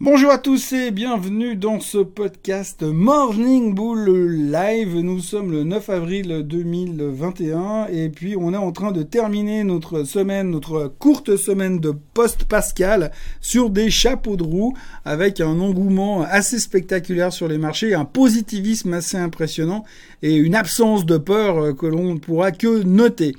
Bonjour à tous et bienvenue dans ce podcast Morning Bull Live. Nous sommes le 9 avril 2021 et puis on est en train de terminer notre semaine, notre courte semaine de post-pascal sur des chapeaux de roue avec un engouement assez spectaculaire sur les marchés, un positivisme assez impressionnant et une absence de peur que l'on ne pourra que noter.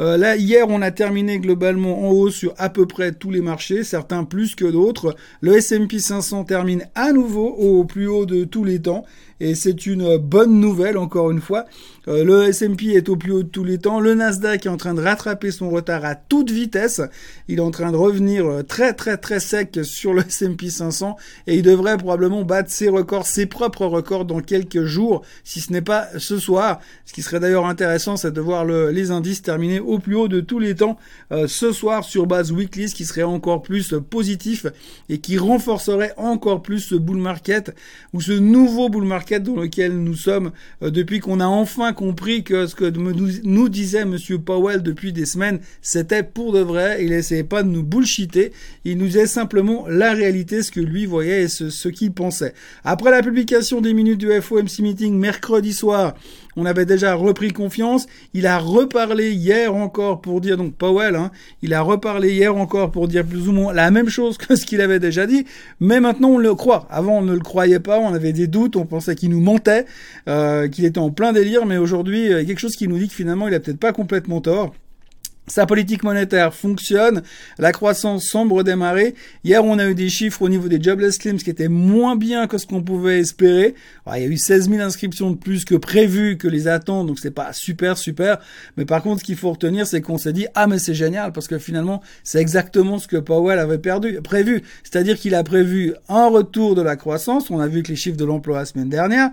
Euh, là, hier, on a terminé globalement en haut sur à peu près tous les marchés, certains plus que d'autres. Le S&P 500 termine à nouveau au plus haut de tous les temps et c'est une bonne nouvelle encore une fois. Euh, le S&P est au plus haut de tous les temps, le Nasdaq est en train de rattraper son retard à toute vitesse, il est en train de revenir euh, très très très sec sur le S&P 500 et il devrait probablement battre ses records, ses propres records dans quelques jours, si ce n'est pas ce soir. Ce qui serait d'ailleurs intéressant, c'est de voir les indices terminer au plus haut de tous les temps euh, ce soir sur base weekly, ce qui serait encore plus positif et qui renforcerait encore plus ce bull market ou ce nouveau bull market dans lequel nous sommes euh, depuis qu'on a enfin compris que ce que nous, disait Monsieur Powell depuis des semaines, c'était pour de vrai. Il essayait pas de nous bullshiter. Il nous disait simplement la réalité, ce que lui voyait et ce, ce qu'il pensait. Après la publication des minutes du FOMC meeting mercredi soir, on avait déjà repris confiance. Il a reparlé hier encore pour dire, donc Powell, hein, il a reparlé hier encore pour dire plus ou moins la même chose que ce qu'il avait déjà dit, mais maintenant on le croit. Avant on ne le croyait pas, on avait des doutes, on pensait qu'il nous mentait, euh, qu'il était en plein délire, mais aujourd'hui il y a quelque chose qui nous dit que finalement il a peut-être pas complètement tort. Sa politique monétaire fonctionne, la croissance semble redémarrer. Hier, on a eu des chiffres au niveau des jobless claims qui étaient moins bien que ce qu'on pouvait espérer. il y a eu 16 000 inscriptions de plus que prévu, que les attentes, donc c'est pas super super. Mais par contre, ce qu'il faut retenir, c'est qu'on s'est dit ah mais c'est génial parce que finalement c'est exactement ce que Powell avait perdu, prévu. C'est-à-dire qu'il a prévu un retour de la croissance. On a vu que les chiffres de l'emploi la semaine dernière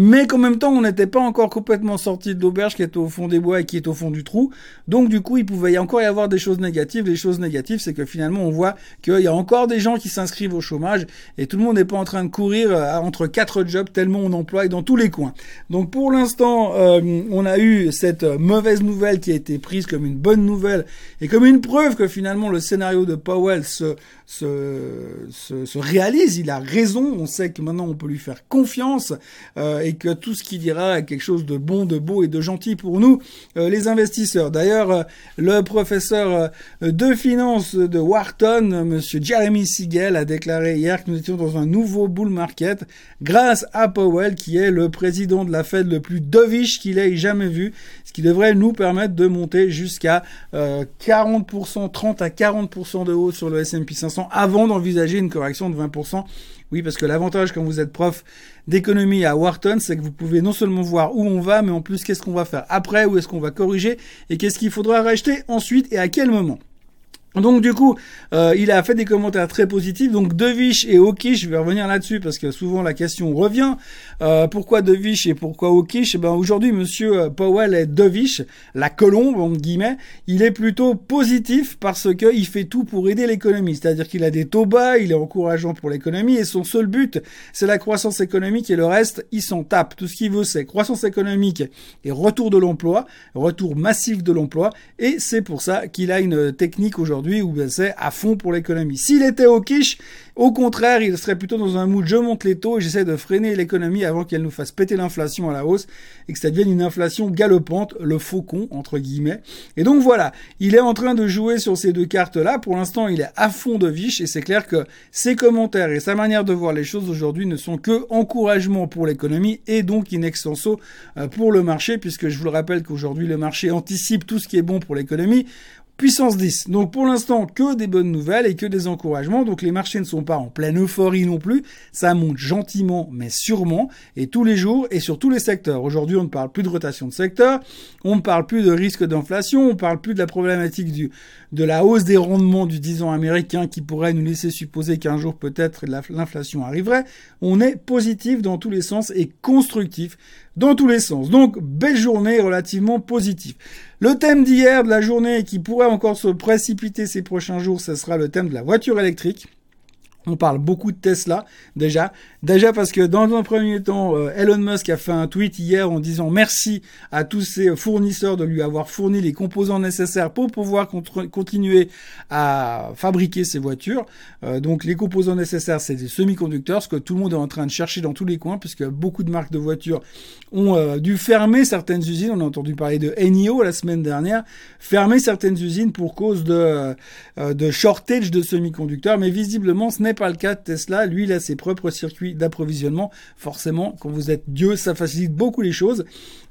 mais qu'en même temps, on n'était pas encore complètement sorti de l'auberge qui est au fond des bois et qui est au fond du trou. Donc, du coup, il pouvait encore y avoir des choses négatives. Les choses négatives, c'est que finalement, on voit qu'il y a encore des gens qui s'inscrivent au chômage et tout le monde n'est pas en train de courir euh, entre quatre jobs tellement on emploie dans tous les coins. Donc, pour l'instant, euh, on a eu cette mauvaise nouvelle qui a été prise comme une bonne nouvelle et comme une preuve que finalement le scénario de Powell se, se, se, réalise. Il a raison. On sait que maintenant on peut lui faire confiance euh, et que tout ce qu'il dira est quelque chose de bon, de beau et de gentil pour nous, euh, les investisseurs. D'ailleurs, euh, le professeur de finance de Wharton, Monsieur Jeremy Siegel, a déclaré hier que nous étions dans un nouveau bull market grâce à Powell, qui est le président de la Fed le plus dovish qu'il ait jamais vu, ce qui devrait nous permettre de monter jusqu'à 40%, 30 à 40% de hausse sur le S&P 500 avant d'envisager une correction de 20%. Oui, parce que l'avantage quand vous êtes prof d'économie à Wharton, c'est que vous pouvez non seulement voir où on va, mais en plus qu'est-ce qu'on va faire après, où est-ce qu'on va corriger, et qu'est-ce qu'il faudra racheter ensuite et à quel moment. Donc du coup, euh, il a fait des commentaires très positifs. Donc Devich et Okish, je vais revenir là-dessus parce que souvent la question revient. Euh, pourquoi Devich et pourquoi Okish eh Ben aujourd'hui, Monsieur euh, Powell est Devich, la colombe entre guillemets. Il est plutôt positif parce que il fait tout pour aider l'économie. C'est-à-dire qu'il a des taux bas, il est encourageant pour l'économie et son seul but, c'est la croissance économique et le reste, il s'en tape. Tout ce qu'il veut, c'est croissance économique et retour de l'emploi, retour massif de l'emploi. Et c'est pour ça qu'il a une technique aujourd'hui où ben, c'est à fond pour l'économie. S'il était au quiche, au contraire, il serait plutôt dans un mood je monte les taux et j'essaie de freiner l'économie avant qu'elle nous fasse péter l'inflation à la hausse et que ça devienne une inflation galopante, le faucon entre guillemets. Et donc voilà, il est en train de jouer sur ces deux cartes-là. Pour l'instant, il est à fond de viche et c'est clair que ses commentaires et sa manière de voir les choses aujourd'hui ne sont que encouragement pour l'économie et donc in extenso euh, pour le marché puisque je vous le rappelle qu'aujourd'hui le marché anticipe tout ce qui est bon pour l'économie puissance 10. Donc pour l'instant, que des bonnes nouvelles et que des encouragements. Donc les marchés ne sont pas en pleine euphorie non plus. Ça monte gentiment mais sûrement et tous les jours et sur tous les secteurs. Aujourd'hui, on ne parle plus de rotation de secteur, on ne parle plus de risque d'inflation, on ne parle plus de la problématique du, de la hausse des rendements du 10 ans américain qui pourrait nous laisser supposer qu'un jour peut-être l'inflation arriverait. On est positif dans tous les sens et constructif dans tous les sens. Donc, belle journée relativement positive. Le thème d'hier de la journée qui pourrait encore se précipiter ces prochains jours, ce sera le thème de la voiture électrique. On parle beaucoup de Tesla déjà. Déjà parce que dans un premier temps, euh, Elon Musk a fait un tweet hier en disant merci à tous ses fournisseurs de lui avoir fourni les composants nécessaires pour pouvoir continuer à fabriquer ses voitures. Euh, donc les composants nécessaires, c'est des semi-conducteurs, ce que tout le monde est en train de chercher dans tous les coins, puisque beaucoup de marques de voitures ont euh, dû fermer certaines usines. On a entendu parler de NIO la semaine dernière, fermer certaines usines pour cause de, de shortage de semi-conducteurs. Mais visiblement, ce n'est pas le cas de Tesla. Lui, il a ses propres circuits d'approvisionnement. Forcément, quand vous êtes Dieu, ça facilite beaucoup les choses.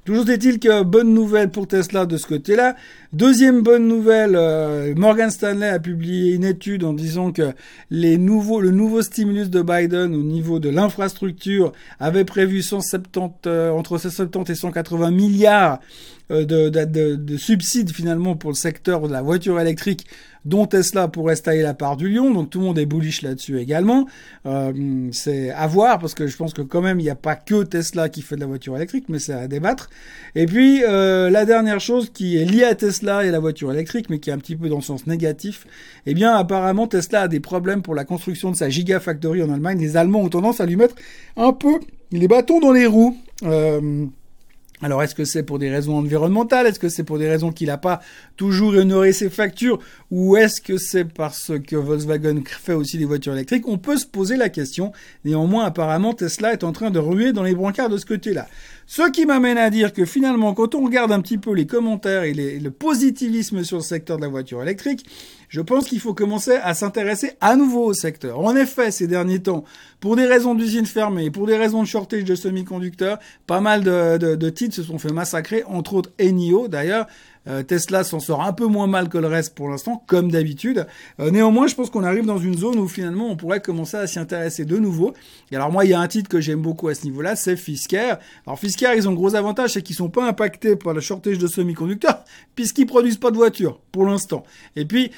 Toujours est-il que bonne nouvelle pour Tesla de ce côté-là. Deuxième bonne nouvelle, euh, Morgan Stanley a publié une étude en disant que les nouveaux, le nouveau stimulus de Biden au niveau de l'infrastructure avait prévu 170, euh, entre 170 et 180 milliards euh, de, de, de, subsides finalement pour le secteur de la voiture électrique dont Tesla pourrait se tailler la part du lion. Donc tout le monde est bullish là-dessus également. Euh, c'est à voir parce que je pense que quand même il n'y a pas que Tesla qui fait de la voiture électrique, mais c'est à débattre. Et puis euh, la dernière chose qui est liée à Tesla et la voiture électrique, mais qui est un petit peu dans le sens négatif, eh bien apparemment Tesla a des problèmes pour la construction de sa Gigafactory en Allemagne. Les Allemands ont tendance à lui mettre un peu les bâtons dans les roues. Euh, alors est-ce que c'est pour des raisons environnementales? Est-ce que c'est pour des raisons qu'il n'a pas toujours honoré ses factures? Ou est-ce que c'est parce que Volkswagen fait aussi des voitures électriques? On peut se poser la question. Néanmoins, apparemment, Tesla est en train de ruer dans les brancards de ce côté-là. Ce qui m'amène à dire que finalement, quand on regarde un petit peu les commentaires et, le positivisme sur le secteur de la voiture électrique, je pense qu'il faut commencer à s'intéresser à nouveau au secteur. En effet, ces derniers temps, pour des raisons d'usines fermées, pour des raisons de shortage de semi-conducteurs, pas mal de, titres se sont fait massacrer, entre autres Enio d'ailleurs. Euh, Tesla s'en sort un peu moins mal que le reste pour l'instant, comme d'habitude. Euh, néanmoins, je pense qu'on arrive dans une zone où finalement on pourrait commencer à s'y intéresser de nouveau. Et alors moi, il y a un titre que j'aime beaucoup à ce niveau-là, c'est Fisker. Alors Fisker, ils ont gros avantage, c'est qu'ils sont pas impactés par le shortage de semi-conducteurs, puisqu'ils produisent pas de voitures pour l'instant. Et puis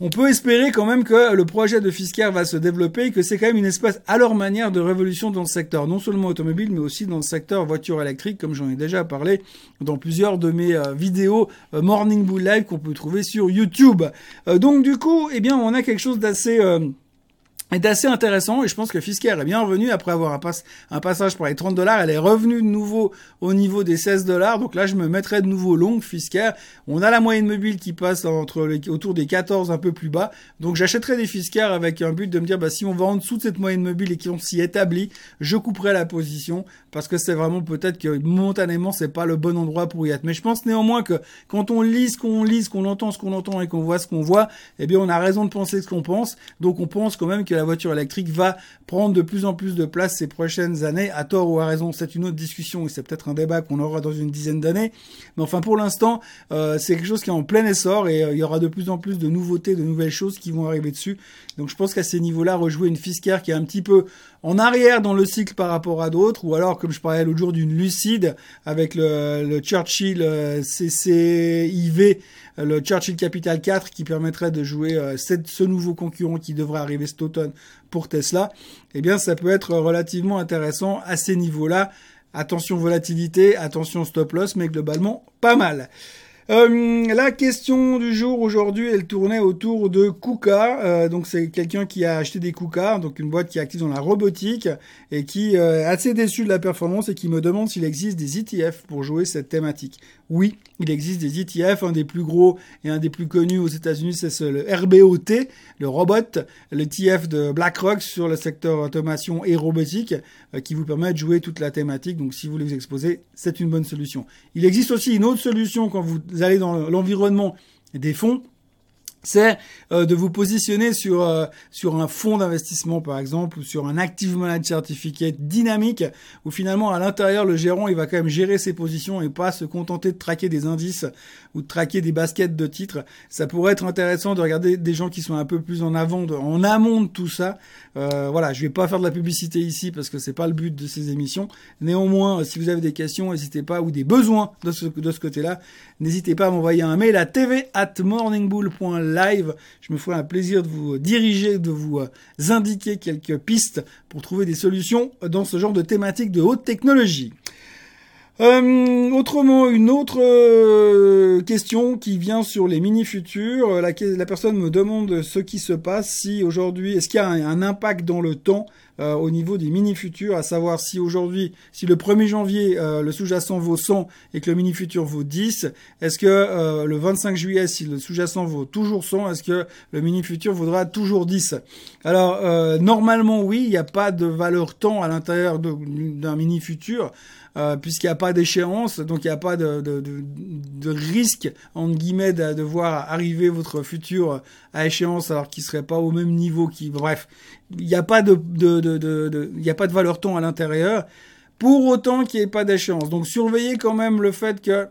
on peut espérer quand même que le projet de Fisker va se développer et que c'est quand même une espèce à leur manière de révolution dans le secteur, non seulement automobile, mais aussi dans le secteur voiture électrique, comme j'en ai déjà parlé dans plusieurs de mes euh, vidéos euh, Morning Bull Live qu'on peut trouver sur YouTube. Euh, donc du coup, eh bien, on a quelque chose d'assez est assez intéressant et je pense que Fisker est bien revenu après avoir un, un passage pour les 30 dollars. Elle est revenue de nouveau au niveau des 16 dollars. Donc là, je me mettrai de nouveau long Fisker. On a la moyenne mobile qui passe entre les, autour des 14 un peu plus bas. Donc j'achèterai des Fisker avec un but de me dire, bah, si on va en dessous de cette moyenne mobile et qu'on s'y établit, je couperai la position parce que c'est vraiment peut-être que momentanément c'est pas le bon endroit pour y être. Mais je pense néanmoins que quand on lit ce qu'on lit, ce qu'on entend, ce qu'on entend et qu'on voit ce qu'on voit, eh bien on a raison de penser ce qu'on pense. Donc on pense quand même que la voiture électrique va prendre de plus en plus de place ces prochaines années, à tort ou à raison. C'est une autre discussion et c'est peut-être un débat qu'on aura dans une dizaine d'années. Mais enfin, pour l'instant, euh, c'est quelque chose qui est en plein essor et euh, il y aura de plus en plus de nouveautés, de nouvelles choses qui vont arriver dessus. Donc je pense qu'à ces niveaux-là, rejouer une Fisker qui est un petit peu en arrière dans le cycle par rapport à d'autres, ou alors comme je parlais l'autre jour d'une Lucide avec le, Churchill euh, CCIV le Churchill Capital 4 qui permettrait de jouer ce nouveau concurrent qui devrait arriver cet automne pour Tesla, eh bien ça peut être relativement intéressant à ces niveaux-là. Attention volatilité, attention stop loss, mais globalement pas mal. Euh, la question du jour aujourd'hui, elle tournait autour de KUKA. Euh, donc c'est quelqu'un qui a acheté des KUKA, donc une boîte qui active dans la robotique et qui euh, est assez déçu de la performance et qui me demande s'il existe des ETF pour jouer cette thématique. Oui, il existe des ETF. Un des plus gros et un des plus connus aux États-Unis, c'est le RBOT, le robot, le ETF de BlackRock sur le secteur automation et robotique, qui vous permet de jouer toute la thématique. Donc si vous voulez vous exposer, c'est une bonne solution. Il existe aussi une autre solution quand vous allez dans l'environnement des fonds, c'est euh, de vous positionner sur euh, sur un fonds d'investissement par exemple ou sur un active managed certificate dynamique où finalement à l'intérieur le gérant il va quand même gérer ses positions et pas se contenter de traquer des indices ou de traquer des baskets de titres. Ça pourrait être intéressant de regarder des gens qui sont un peu plus en avant, en amont de tout ça. Euh, voilà, je vais pas faire de la publicité ici parce que c'est pas le but de ces émissions. Néanmoins, si vous avez des questions, n'hésitez pas ou des besoins de ce de ce côté-là, n'hésitez pas à m'envoyer un mail à tv Je me ferai un plaisir de vous diriger, de vous euh, indiquer quelques pistes pour trouver des solutions dans ce genre de thématique de haute technologie. Euh, autrement, une autre euh, question qui vient sur les mini-futurs. La, la, personne me demande ce qui se passe si aujourd'hui, est-ce qu'il y a un, impact dans le temps euh, au niveau des mini-futurs, à savoir si aujourd'hui, si le 1er janvier, le sous-jacent vaut 100 et que le mini-futur vaut 10, est-ce que le 25 juillet, si le sous-jacent vaut toujours 100, est-ce que le mini-futur vaudra toujours 10 Alors, normalement, oui, il n'y a pas de valeur temps à l'intérieur d'un mini-futur. Euh, puisqu'il n'y a pas d'échéance, donc il n'y a pas de, risque, entre guillemets, de, voir arriver votre futur à échéance alors qu'il serait pas au même niveau qui, bref, il n'y a pas de, valeur temps à l'intérieur, pour autant qu'il n'y ait pas d'échéance. Donc surveillez quand même le fait que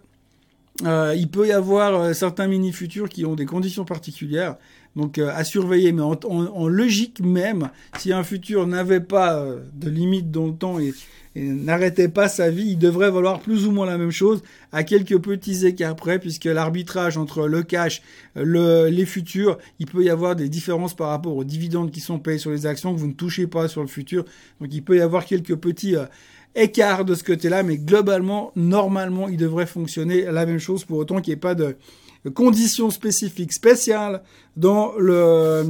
euh, peut y avoir euh, certains mini futurs qui ont des conditions particulières donc euh, à surveiller, mais en, logique même, si un futur n'avait pas euh, de limite dans le temps et, n'arrêtait pas sa vie, il devrait valoir plus ou moins la même chose à quelques petits écarts près, puisque l'arbitrage entre le cash, le, les futurs, il peut y avoir des différences par rapport aux dividendes qui sont payés sur les actions que vous ne touchez pas sur le futur. Donc il peut y avoir quelques petits euh, écarts de ce côté-là, mais globalement, normalement, il devrait fonctionner la même chose pour autant qu'il n'y ait pas de conditions spécifiques spéciales dans le,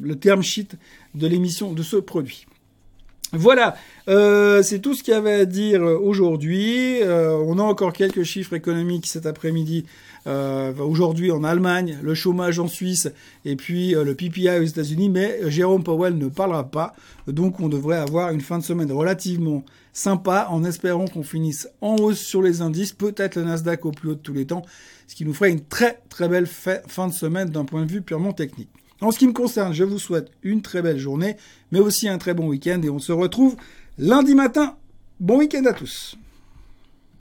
le term sheet de l'émission de ce produit. Voilà, euh, c'est tout ce qu'il y avait à dire aujourd'hui. Euh, on a encore quelques chiffres économiques cet après-midi. Euh, aujourd'hui en Allemagne, le chômage en Suisse et puis le PPI aux États-Unis, mais Jérôme Powell ne parlera pas. Donc on devrait avoir une fin de semaine relativement sympa en espérant qu'on finisse en hausse sur les indices, peut-être le Nasdaq au plus haut de tous les temps, ce qui nous ferait une très très belle fin de semaine d'un point de vue purement technique. En ce qui me concerne, je vous souhaite une très belle journée, mais aussi un très bon week-end et on se retrouve lundi matin. Bon week-end à tous.